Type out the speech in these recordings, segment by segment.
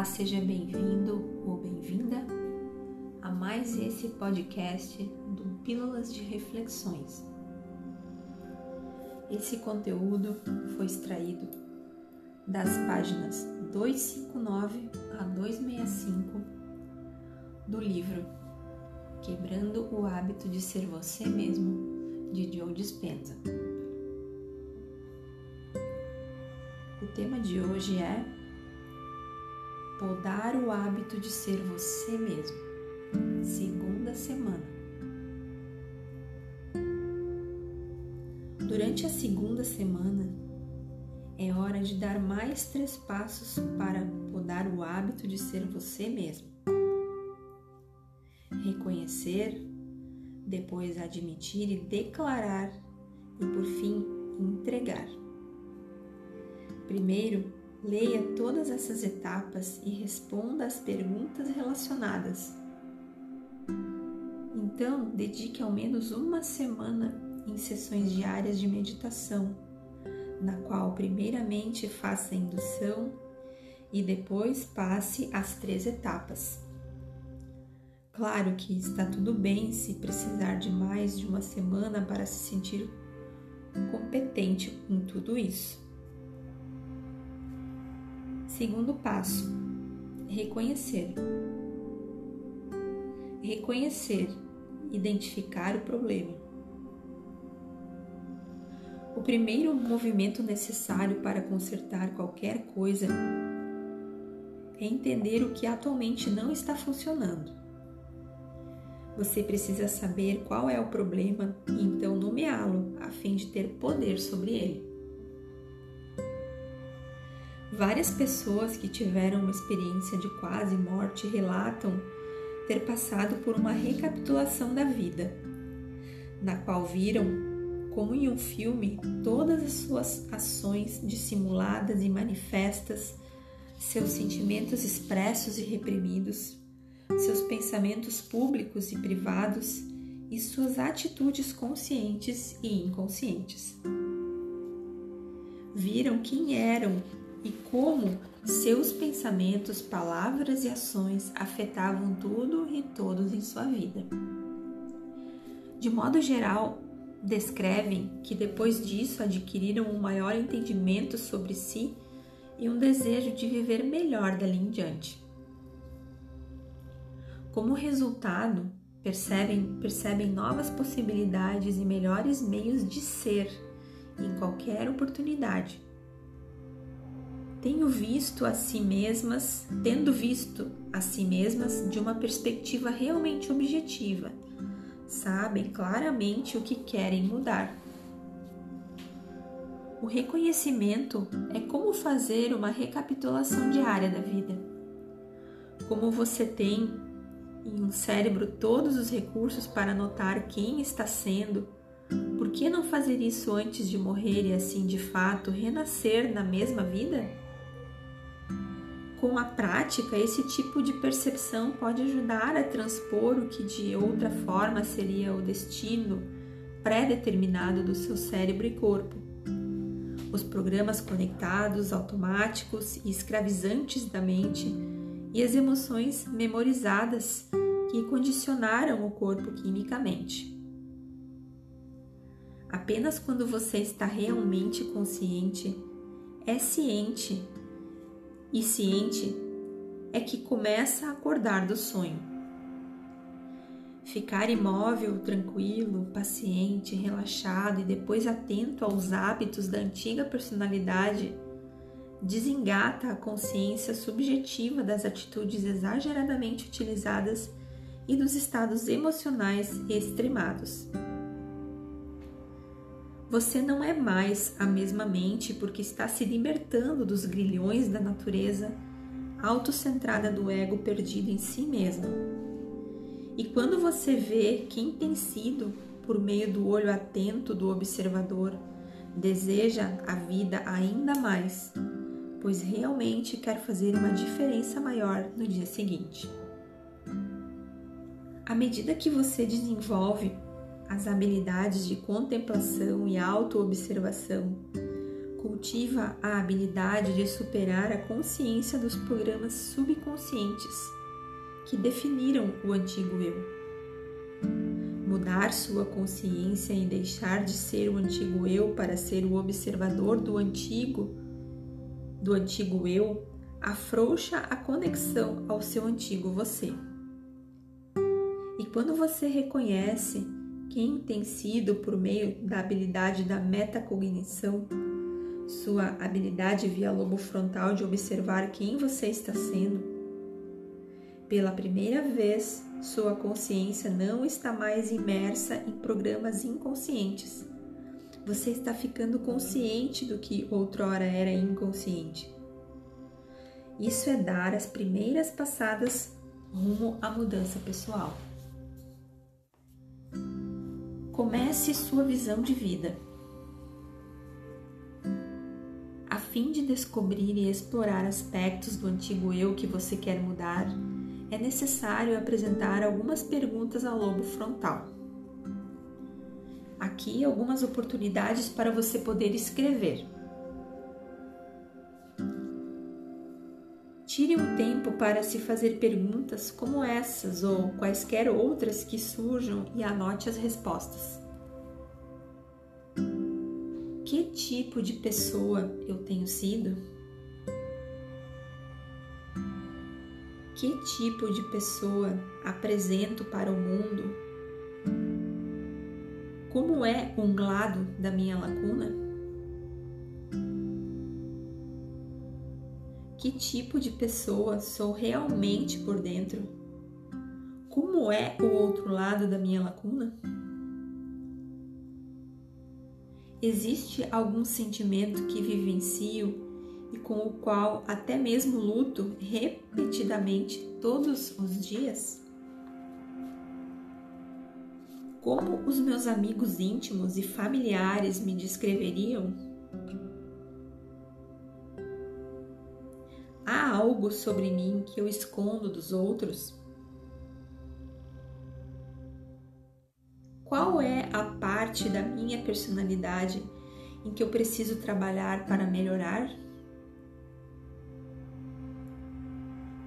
Olá, seja bem-vindo ou bem-vinda a mais esse podcast do Pílulas de Reflexões. Esse conteúdo foi extraído das páginas 259 a 265 do livro Quebrando o Hábito de Ser Você Mesmo, de Joe Dispenza. O tema de hoje é Podar o hábito de ser você mesmo. Segunda semana. Durante a segunda semana, é hora de dar mais três passos para podar o hábito de ser você mesmo. Reconhecer, depois admitir e declarar, e por fim entregar. Primeiro, Leia todas essas etapas e responda às perguntas relacionadas. Então, dedique ao menos uma semana em sessões diárias de meditação, na qual primeiramente faça a indução e depois passe as três etapas. Claro que está tudo bem se precisar de mais de uma semana para se sentir competente em tudo isso. Segundo passo: reconhecer. Reconhecer, identificar o problema. O primeiro movimento necessário para consertar qualquer coisa é entender o que atualmente não está funcionando. Você precisa saber qual é o problema e então nomeá-lo a fim de ter poder sobre ele. Várias pessoas que tiveram uma experiência de quase morte relatam ter passado por uma recapitulação da vida, na qual viram, como em um filme, todas as suas ações dissimuladas e manifestas, seus sentimentos expressos e reprimidos, seus pensamentos públicos e privados e suas atitudes conscientes e inconscientes. Viram quem eram e como seus pensamentos, palavras e ações afetavam tudo e todos em sua vida. De modo geral, descrevem que depois disso adquiriram um maior entendimento sobre si e um desejo de viver melhor dali em diante. Como resultado, percebem, percebem novas possibilidades e melhores meios de ser em qualquer oportunidade tenho visto a si mesmas, tendo visto a si mesmas de uma perspectiva realmente objetiva, sabem claramente o que querem mudar. O reconhecimento é como fazer uma recapitulação diária da vida. Como você tem em um cérebro todos os recursos para notar quem está sendo, por que não fazer isso antes de morrer e assim de fato renascer na mesma vida? Com a prática, esse tipo de percepção pode ajudar a transpor o que de outra forma seria o destino pré-determinado do seu cérebro e corpo. Os programas conectados, automáticos e escravizantes da mente e as emoções memorizadas que condicionaram o corpo quimicamente. Apenas quando você está realmente consciente, é ciente e ciente é que começa a acordar do sonho. Ficar imóvel, tranquilo, paciente, relaxado e depois atento aos hábitos da antiga personalidade desengata a consciência subjetiva das atitudes exageradamente utilizadas e dos estados emocionais extremados. Você não é mais a mesma mente porque está se libertando dos grilhões da natureza autocentrada do ego perdido em si mesmo. E quando você vê quem tem sido, por meio do olho atento do observador, deseja a vida ainda mais, pois realmente quer fazer uma diferença maior no dia seguinte. À medida que você desenvolve as habilidades de contemplação e autoobservação, cultiva a habilidade de superar a consciência dos programas subconscientes que definiram o antigo eu. Mudar sua consciência e deixar de ser o antigo eu para ser o observador do antigo do antigo eu afrouxa a conexão ao seu antigo você. E quando você reconhece quem tem sido por meio da habilidade da metacognição, sua habilidade via lobo frontal de observar quem você está sendo, pela primeira vez, sua consciência não está mais imersa em programas inconscientes. Você está ficando consciente do que outrora era inconsciente. Isso é dar as primeiras passadas rumo à mudança pessoal. Comece sua visão de vida. A fim de descobrir e explorar aspectos do antigo eu que você quer mudar, é necessário apresentar algumas perguntas ao lobo frontal. Aqui algumas oportunidades para você poder escrever. Tire um tempo para se fazer perguntas como essas ou quaisquer outras que surjam e anote as respostas. Que tipo de pessoa eu tenho sido? Que tipo de pessoa apresento para o mundo? Como é um lado da minha lacuna? Que tipo de pessoa sou realmente por dentro? Como é o outro lado da minha lacuna? Existe algum sentimento que vivencio e com o qual até mesmo luto repetidamente todos os dias? Como os meus amigos íntimos e familiares me descreveriam? Algo sobre mim que eu escondo dos outros? Qual é a parte da minha personalidade em que eu preciso trabalhar para melhorar?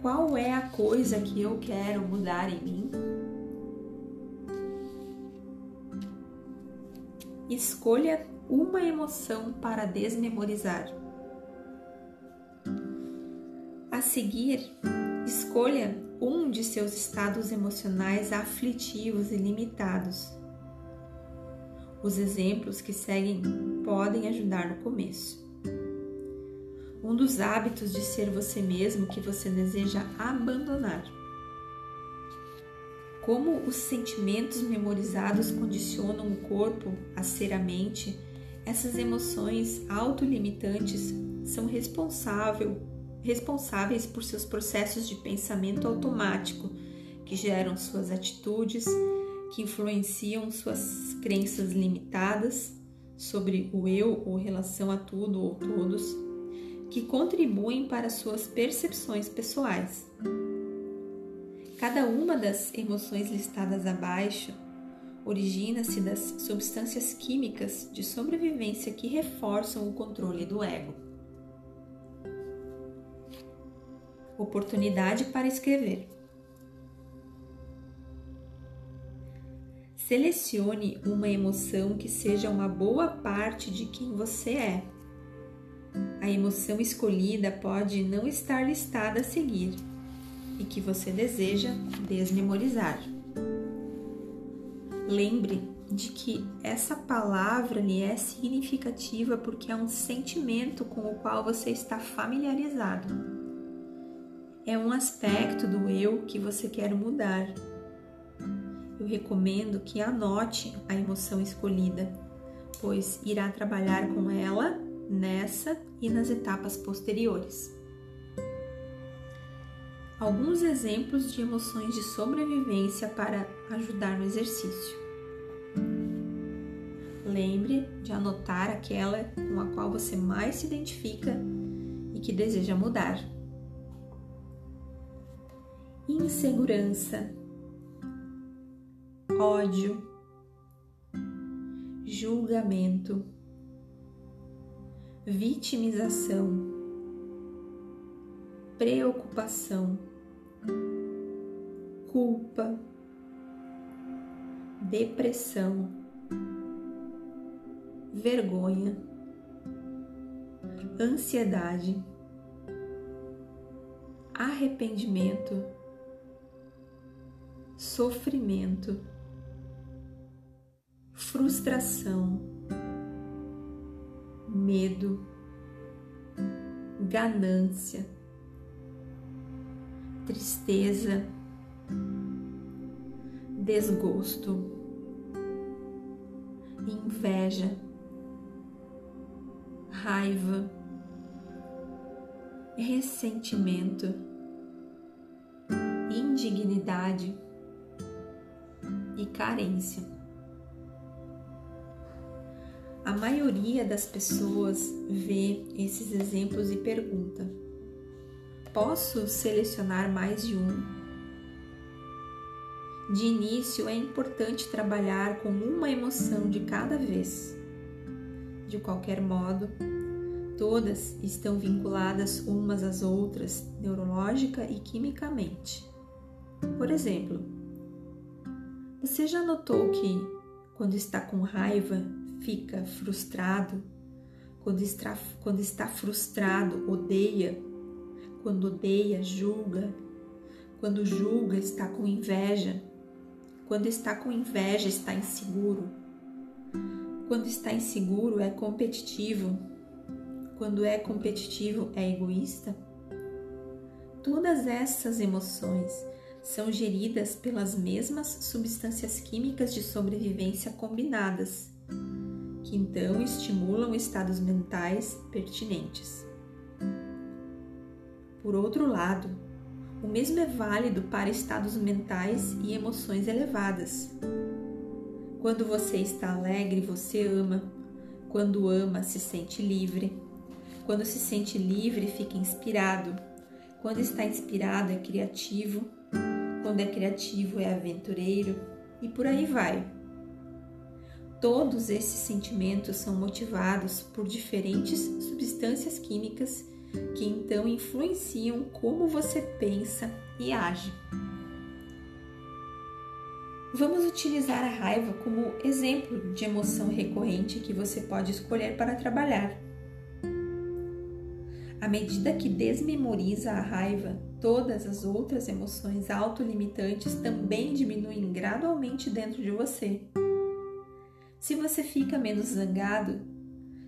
Qual é a coisa que eu quero mudar em mim? Escolha uma emoção para desmemorizar. Seguir, escolha um de seus estados emocionais aflitivos e limitados. Os exemplos que seguem podem ajudar no começo. Um dos hábitos de ser você mesmo que você deseja abandonar. Como os sentimentos memorizados condicionam o corpo a ser a mente, essas emoções autolimitantes são responsáveis responsáveis por seus processos de pensamento automático, que geram suas atitudes, que influenciam suas crenças limitadas sobre o eu ou relação a tudo ou todos, que contribuem para suas percepções pessoais. Cada uma das emoções listadas abaixo origina-se das substâncias químicas de sobrevivência que reforçam o controle do ego. Oportunidade para escrever. Selecione uma emoção que seja uma boa parte de quem você é. A emoção escolhida pode não estar listada a seguir e que você deseja desmemorizar. Lembre de que essa palavra lhe é significativa porque é um sentimento com o qual você está familiarizado é um aspecto do eu que você quer mudar. Eu recomendo que anote a emoção escolhida, pois irá trabalhar com ela nessa e nas etapas posteriores. Alguns exemplos de emoções de sobrevivência para ajudar no exercício. Lembre de anotar aquela com a qual você mais se identifica e que deseja mudar insegurança, ódio, julgamento, vitimização, preocupação, culpa, depressão, vergonha, ansiedade, arrependimento, sofrimento, frustração, medo, ganância, tristeza, desgosto, inveja, raiva, ressentimento, indignidade e carência. A maioria das pessoas vê esses exemplos e pergunta: posso selecionar mais de um? De início, é importante trabalhar com uma emoção de cada vez. De qualquer modo, todas estão vinculadas umas às outras neurológica e quimicamente. Por exemplo, você já notou que quando está com raiva fica frustrado? Quando está, quando está frustrado, odeia? Quando odeia, julga? Quando julga, está com inveja? Quando está com inveja, está inseguro? Quando está inseguro, é competitivo? Quando é competitivo, é egoísta? Todas essas emoções são geridas pelas mesmas substâncias químicas de sobrevivência combinadas, que então estimulam estados mentais pertinentes. Por outro lado, o mesmo é válido para estados mentais e emoções elevadas. Quando você está alegre, você ama. Quando ama, se sente livre. Quando se sente livre, fica inspirado. Quando está inspirado, é criativo. Quando é criativo, é aventureiro. E por aí vai. Todos esses sentimentos são motivados por diferentes substâncias químicas que então influenciam como você pensa e age. Vamos utilizar a raiva como exemplo de emoção recorrente que você pode escolher para trabalhar. À medida que desmemoriza a raiva, todas as outras emoções autolimitantes também diminuem gradualmente dentro de você. Se você fica menos zangado,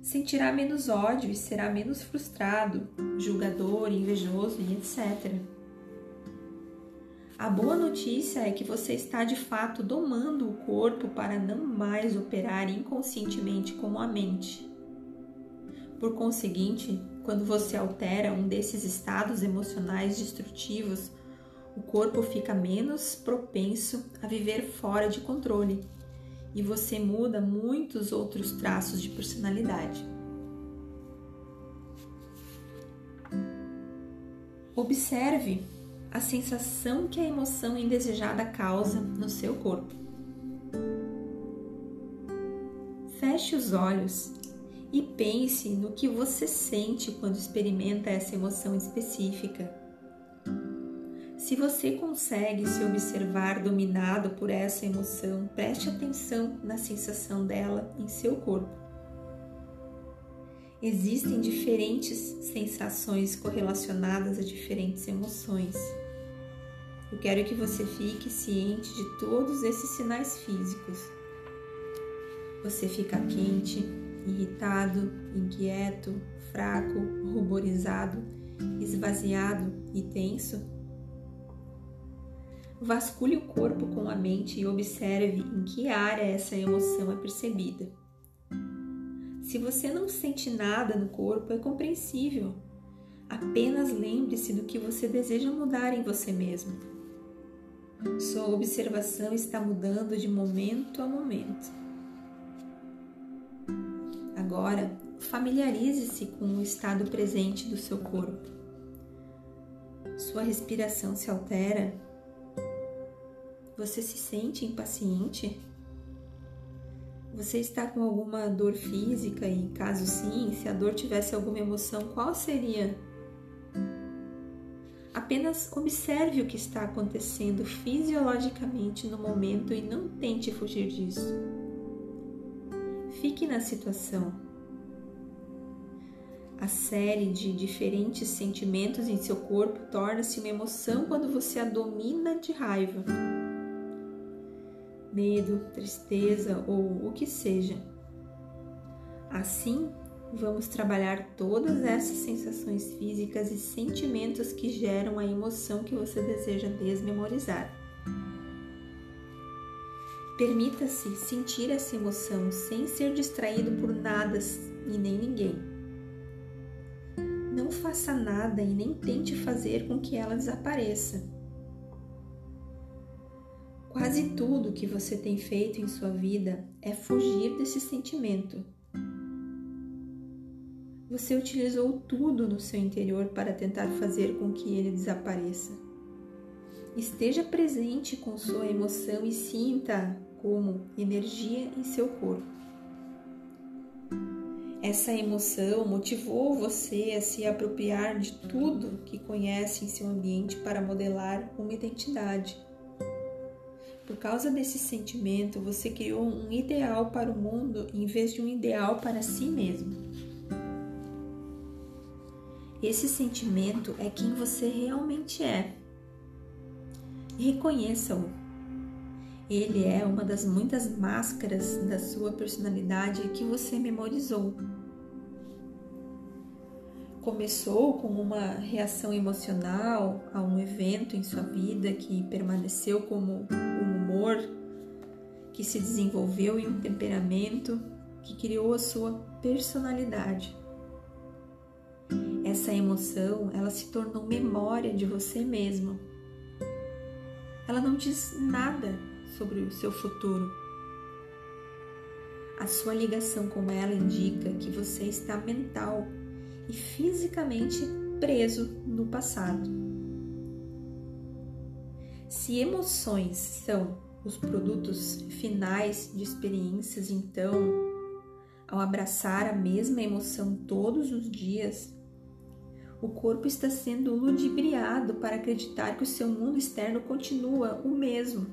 sentirá menos ódio e será menos frustrado, julgador, invejoso e etc. A boa notícia é que você está de fato domando o corpo para não mais operar inconscientemente como a mente. Por conseguinte, quando você altera um desses estados emocionais destrutivos, o corpo fica menos propenso a viver fora de controle e você muda muitos outros traços de personalidade. Observe a sensação que a emoção indesejada causa no seu corpo. Feche os olhos e pense no que você sente quando experimenta essa emoção específica se você consegue se observar dominado por essa emoção, preste atenção na sensação dela em seu corpo. Existem diferentes sensações correlacionadas a diferentes emoções. Eu quero que você fique ciente de todos esses sinais físicos. Você fica quente, irritado, inquieto, fraco, ruborizado, esvaziado e tenso? Vasculhe o corpo com a mente e observe em que área essa emoção é percebida. Se você não sente nada no corpo, é compreensível. Apenas lembre-se do que você deseja mudar em você mesmo. Sua observação está mudando de momento a momento. Agora, familiarize-se com o estado presente do seu corpo. Sua respiração se altera você se sente impaciente? Você está com alguma dor física e, caso sim, se a dor tivesse alguma emoção, qual seria? Apenas observe o que está acontecendo fisiologicamente no momento e não tente fugir disso. Fique na situação. A série de diferentes sentimentos em seu corpo torna-se uma emoção quando você a domina de raiva, medo, tristeza ou o que seja. Assim, vamos trabalhar todas essas sensações físicas e sentimentos que geram a emoção que você deseja desmemorizar. Permita-se sentir essa emoção sem ser distraído por nada e nem ninguém. Não faça nada e nem tente fazer com que ela desapareça. Quase tudo que você tem feito em sua vida é fugir desse sentimento você utilizou tudo no seu interior para tentar fazer com que ele desapareça. Esteja presente com sua emoção e sinta como energia em seu corpo. Essa emoção motivou você a se apropriar de tudo que conhece em seu ambiente para modelar uma identidade. Por causa desse sentimento, você criou um ideal para o mundo em vez de um ideal para si mesmo. Esse sentimento é quem você realmente é. Reconheça-o. Ele é uma das muitas máscaras da sua personalidade que você memorizou. Começou com uma reação emocional a um evento em sua vida que permaneceu como um humor que se desenvolveu em um temperamento que criou a sua personalidade. Essa emoção, ela se tornou memória de você mesmo. Ela não diz nada sobre o seu futuro. A sua ligação com ela indica que você está mental e fisicamente preso no passado. Se emoções são os produtos finais de experiências, então, ao abraçar a mesma emoção todos os dias, o corpo está sendo ludibriado para acreditar que o seu mundo externo continua o mesmo.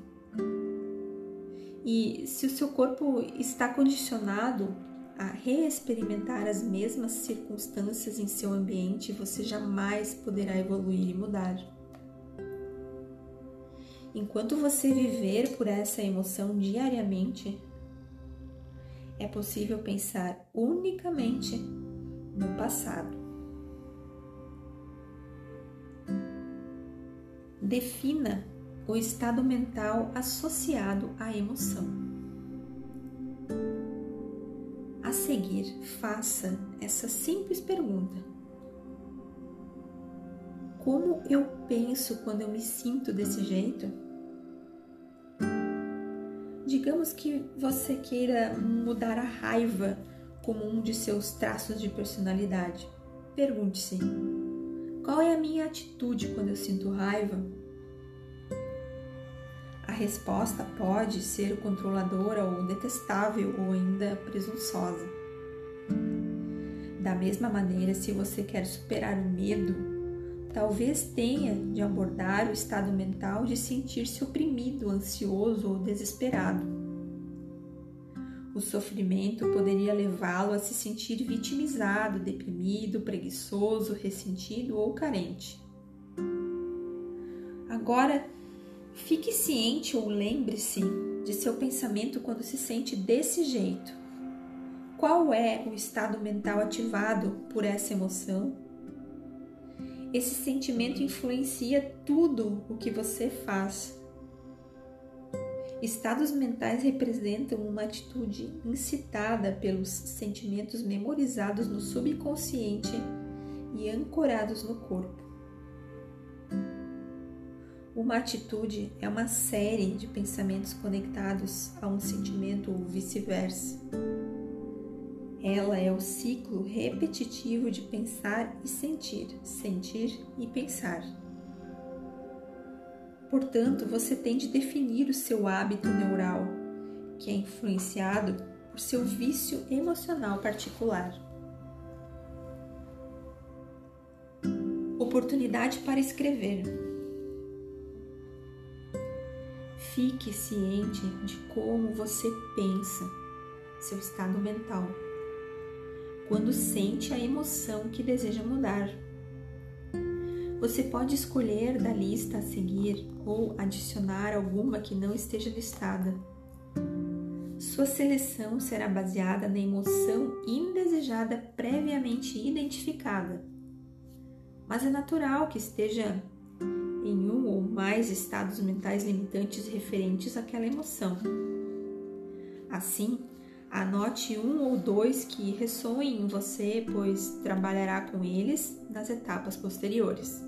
E se o seu corpo está condicionado a reexperimentar as mesmas circunstâncias em seu ambiente, você jamais poderá evoluir e mudar. Enquanto você viver por essa emoção diariamente, é possível pensar unicamente no passado. Defina o estado mental associado à emoção. A seguir, faça essa simples pergunta: Como eu penso quando eu me sinto desse jeito? Digamos que você queira mudar a raiva como um de seus traços de personalidade. Pergunte-se: qual é a minha atitude quando eu sinto raiva? Resposta pode ser controladora ou detestável ou ainda presunçosa. Da mesma maneira, se você quer superar o medo, talvez tenha de abordar o estado mental de sentir-se oprimido, ansioso ou desesperado. O sofrimento poderia levá-lo a se sentir vitimizado, deprimido, preguiçoso, ressentido ou carente. Agora, fique ciente ou lembre-se de seu pensamento quando se sente desse jeito. Qual é o estado mental ativado por essa emoção? Esse sentimento influencia tudo o que você faz Estados mentais representam uma atitude incitada pelos sentimentos memorizados no subconsciente e ancorados no corpo. Uma atitude é uma série de pensamentos conectados a um sentimento ou vice-versa. Ela é o ciclo repetitivo de pensar e sentir, sentir e pensar. Portanto, você tem de definir o seu hábito neural, que é influenciado por seu vício emocional particular. Oportunidade para escrever. Fique ciente de como você pensa, seu estado mental, quando sente a emoção que deseja mudar. Você pode escolher da lista a seguir ou adicionar alguma que não esteja listada. Sua seleção será baseada na emoção indesejada previamente identificada. Mas é natural que esteja ou mais estados mentais limitantes referentes àquela emoção. Assim, anote um ou dois que ressoem em você, pois trabalhará com eles nas etapas posteriores.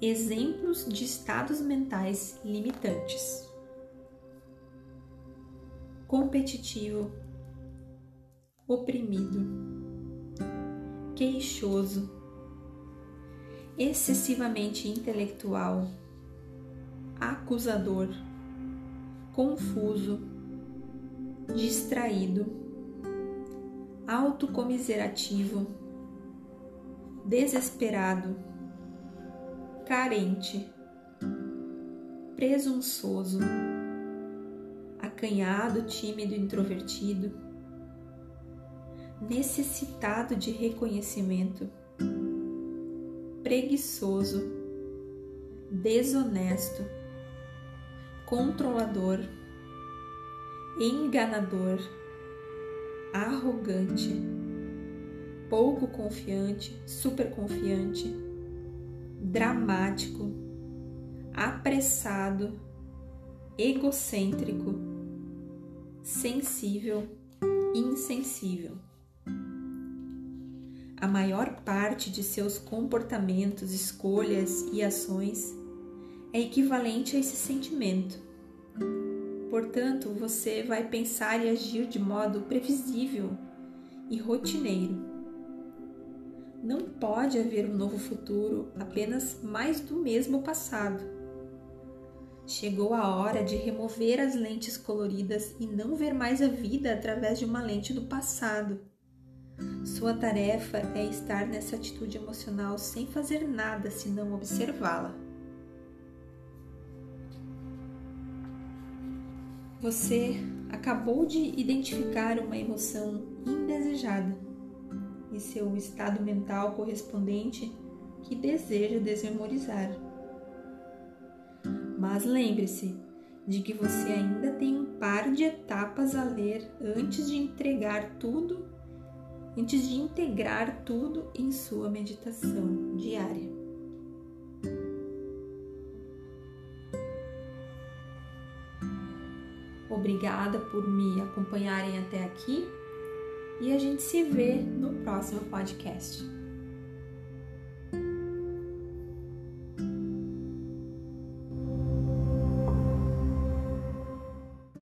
Exemplos de estados mentais limitantes: competitivo, oprimido, queixoso, excessivamente intelectual, acusador, confuso, distraído, autocomiserativo, desesperado, carente, presunçoso, acanhado, tímido, introvertido, necessitado de reconhecimento, preguiçoso, desonesto, controlador, enganador, arrogante, pouco confiante, super confiante, dramático, apressado, egocêntrico, sensível, insensível. A maior parte de seus comportamentos, escolhas e ações é equivalente a esse sentimento. Portanto, você vai pensar e agir de modo previsível e rotineiro. Não pode haver um novo futuro apenas mais do mesmo passado. Chegou a hora de remover as lentes coloridas e não ver mais a vida através de uma lente do passado. Sua tarefa é estar nessa atitude emocional sem fazer nada senão observá-la. Você acabou de identificar uma emoção indesejada e seu estado mental correspondente que deseja desmemorizar. Mas lembre-se de que você ainda tem um par de etapas a ler antes de entregar tudo, antes de integrar tudo em sua meditação diária. Obrigada por me acompanharem até aqui e a gente se vê no próximo podcast.